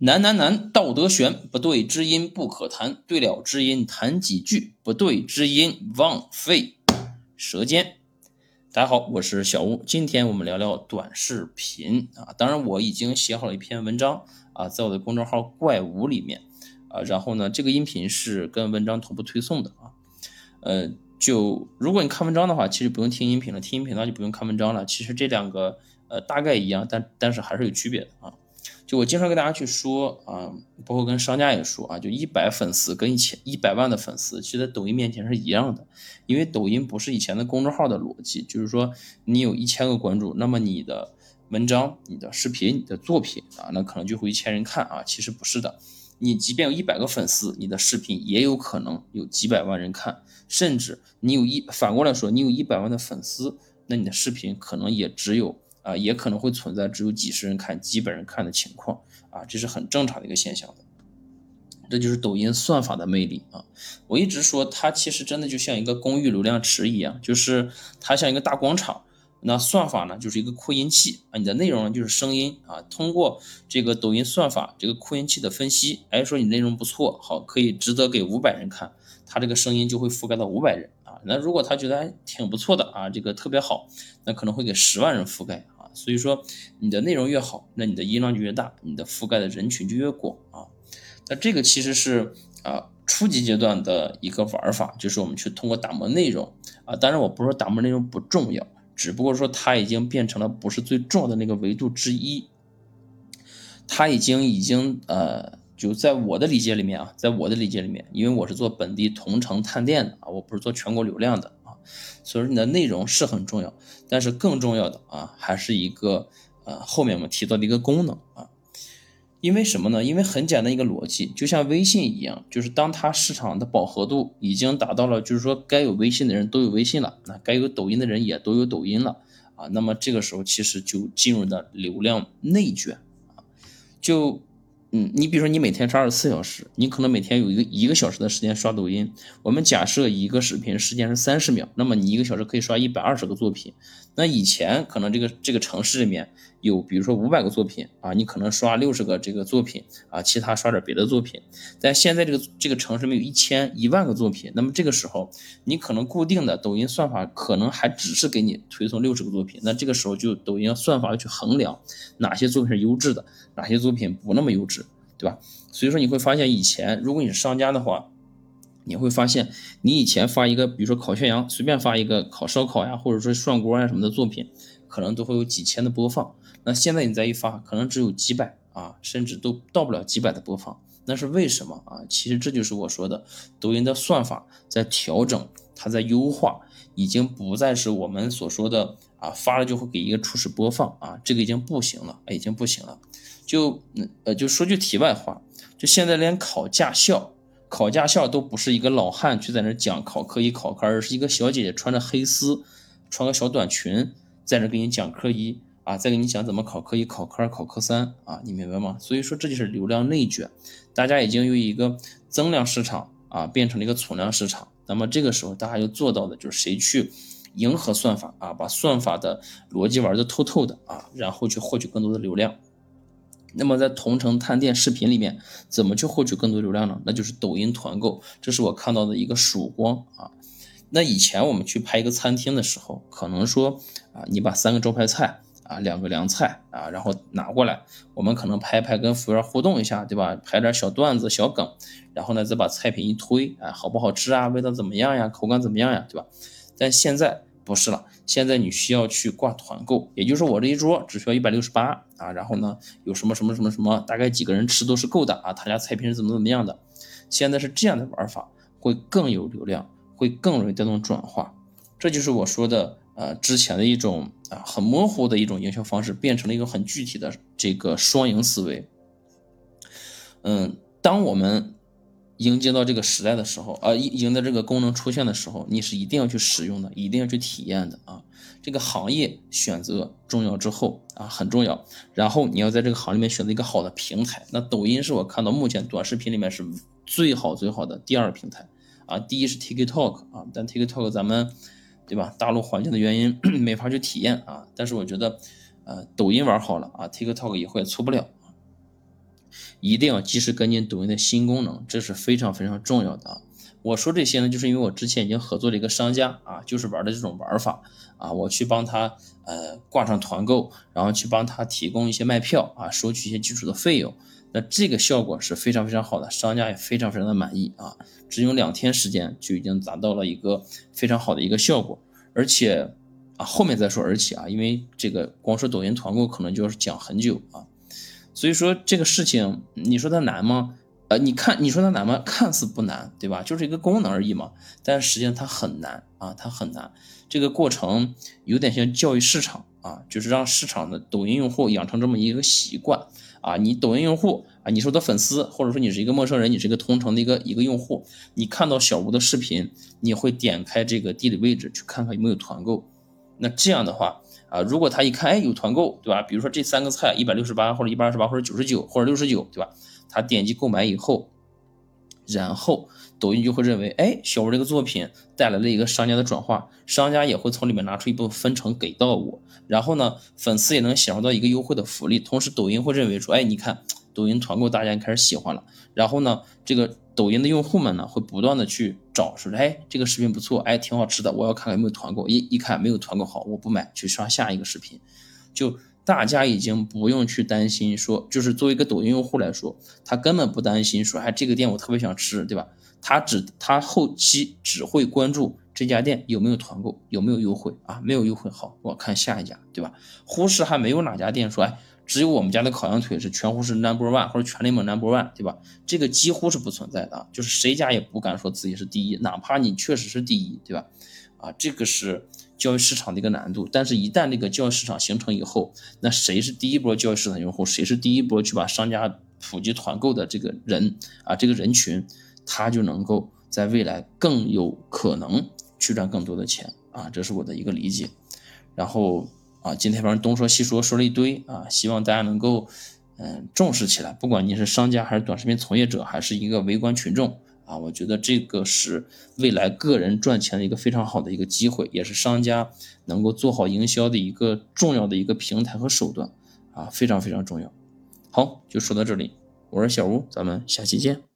难难难，道德悬，不对知音不可谈，对了知音谈几句，不对知音枉费舌尖。大家好，我是小吴，今天我们聊聊短视频啊。当然，我已经写好了一篇文章啊，在我的公众号“怪物”里面啊。然后呢，这个音频是跟文章同步推送的啊。呃，就如果你看文章的话，其实不用听音频了，听音频那就不用看文章了。其实这两个呃大概一样，但但是还是有区别的啊。就我经常跟大家去说啊，包括跟商家也说啊，就一百粉丝跟一千一百万的粉丝，其实在抖音面前是一样的，因为抖音不是以前的公众号的逻辑，就是说你有一千个关注，那么你的文章、你的视频、你的作品啊，那可能就会一千人看啊，其实不是的，你即便有一百个粉丝，你的视频也有可能有几百万人看，甚至你有一反过来说，你有一百万的粉丝，那你的视频可能也只有。啊，也可能会存在只有几十人看、几百人看的情况啊，这是很正常的一个现象的。这就是抖音算法的魅力啊！我一直说它其实真的就像一个公域流量池一样，就是它像一个大广场。那算法呢，就是一个扩音器啊，你的内容呢就是声音啊。通过这个抖音算法这个扩音器的分析，哎，说你内容不错，好，可以值得给五百人看，它这个声音就会覆盖到五百人啊。那如果他觉得还挺不错的啊，这个特别好，那可能会给十万人覆盖。所以说，你的内容越好，那你的音量就越大，你的覆盖的人群就越广啊。那这个其实是啊初级阶段的一个玩法，就是我们去通过打磨内容啊。当然，我不是说打磨内容不重要，只不过说它已经变成了不是最重要的那个维度之一。它已经已经呃，就在我的理解里面啊，在我的理解里面，因为我是做本地同城探店的啊，我不是做全国流量的。所以说你的内容是很重要，但是更重要的啊，还是一个呃后面我们提到的一个功能啊，因为什么呢？因为很简单一个逻辑，就像微信一样，就是当它市场的饱和度已经达到了，就是说该有微信的人都有微信了，那该有抖音的人也都有抖音了啊，那么这个时候其实就进入了流量内卷啊，就。嗯，你比如说你每天刷二十四小时，你可能每天有一个一个小时的时间刷抖音。我们假设一个视频时间是三十秒，那么你一个小时可以刷一百二十个作品。那以前可能这个这个城市里面有，比如说五百个作品啊，你可能刷六十个这个作品啊，其他刷点别的作品。但现在这个这个城市里面有一千一万个作品，那么这个时候你可能固定的抖音算法可能还只是给你推送六十个作品。那这个时候就抖音算法要去衡量哪些作品是优质的，哪些作品不那么优质。对吧？所以说你会发现，以前如果你是商家的话，你会发现你以前发一个，比如说烤全羊，随便发一个烤烧烤呀，或者说涮锅呀什么的作品，可能都会有几千的播放。那现在你再一发，可能只有几百啊，甚至都到不了几百的播放。那是为什么啊？其实这就是我说的，抖音的算法在调整，它在优化，已经不再是我们所说的啊发了就会给一个初始播放啊，这个已经不行了，已经不行了。就呃，就说句题外话，就现在连考驾校，考驾校都不是一个老汉去在那讲考科一考科二，是一个小姐姐穿着黑丝，穿个小短裙在那给你讲科一啊，再给你讲怎么考科一考科二考科三啊，你明白吗？所以说这就是流量内卷，大家已经由一个增量市场啊变成了一个存量市场，那么这个时候大家要做到的就是谁去迎合算法啊，把算法的逻辑玩的透透的啊，然后去获取更多的流量。那么在同城探店视频里面，怎么去获取更多流量呢？那就是抖音团购，这是我看到的一个曙光啊。那以前我们去拍一个餐厅的时候，可能说啊，你把三个招牌菜啊，两个凉菜啊，然后拿过来，我们可能拍拍跟服务员互动一下，对吧？拍点小段子、小梗，然后呢再把菜品一推，啊，好不好吃啊？味道怎么样呀？口感怎么样呀？对吧？但现在。不是了，现在你需要去挂团购，也就是我这一桌只需要一百六十八啊，然后呢有什么什么什么什么，大概几个人吃都是够的啊，他家菜品是怎么怎么样的，现在是这样的玩法，会更有流量，会更容易带动转化，这就是我说的呃之前的一种啊很模糊的一种营销方式，变成了一个很具体的这个双赢思维。嗯，当我们。迎接到这个时代的时候，啊，迎迎的这个功能出现的时候，你是一定要去使用的，一定要去体验的啊。这个行业选择重要之后啊，很重要。然后你要在这个行里面选择一个好的平台。那抖音是我看到目前短视频里面是最好最好的第二平台啊。第一是 TikTok 啊，但 TikTok 咱们对吧？大陆环境的原因 没法去体验啊。但是我觉得，呃，抖音玩好了啊，TikTok 以后也错不了。一定要及时跟进抖音的新功能，这是非常非常重要的啊。我说这些呢，就是因为我之前已经合作了一个商家啊，就是玩的这种玩法啊，我去帮他呃挂上团购，然后去帮他提供一些卖票啊，收取一些基础的费用。那这个效果是非常非常好的，商家也非常非常的满意啊，只用两天时间就已经达到了一个非常好的一个效果，而且啊后面再说而且啊，因为这个光说抖音团购可能就要讲很久啊，所以说这个事情你说它难吗？呃，你看，你说它难吗？看似不难，对吧？就是一个功能而已嘛。但实际上它很难啊，它很难。这个过程有点像教育市场啊，就是让市场的抖音用户养成这么一个习惯啊。你抖音用户啊，你是我的粉丝，或者说你是一个陌生人，你是一个同城的一个一个用户，你看到小吴的视频，你会点开这个地理位置去看看有没有团购。那这样的话啊，如果他一看，哎，有团购，对吧？比如说这三个菜一百六十八，或者一百二十八，或者九十九，或者六十九，对吧？他点击购买以后，然后抖音就会认为，哎，小吴这个作品带来了一个商家的转化，商家也会从里面拿出一部分分成给到我，然后呢，粉丝也能享受到一个优惠的福利，同时抖音会认为说，哎，你看抖音团购大家开始喜欢了，然后呢，这个抖音的用户们呢会不断的去找，说，哎，这个视频不错，哎，挺好吃的，我要看看有没有团购，一一看没有团购，好，我不买，去刷下一个视频，就。大家已经不用去担心说，就是作为一个抖音用户来说，他根本不担心说，哎，这个店我特别想吃，对吧？他只他后期只会关注这家店有没有团购，有没有优惠啊？没有优惠，好，我看下一家，对吧？忽视还没有哪家店说，哎，只有我们家的烤羊腿是全乎是 number one 或者全联盟 number one，对吧？这个几乎是不存在的，就是谁家也不敢说自己是第一，哪怕你确实是第一，对吧？啊，这个是。教育市场的一个难度，但是，一旦这个教育市场形成以后，那谁是第一波教育市场用户？谁是第一波去把商家普及团购的这个人啊？这个人群，他就能够在未来更有可能去赚更多的钱啊！这是我的一个理解。然后啊，今天反正东说西说说了一堆啊，希望大家能够嗯重视起来，不管你是商家还是短视频从业者，还是一个围观群众。啊，我觉得这个是未来个人赚钱的一个非常好的一个机会，也是商家能够做好营销的一个重要的一个平台和手段，啊，非常非常重要。好，就说到这里，我是小吴，咱们下期见。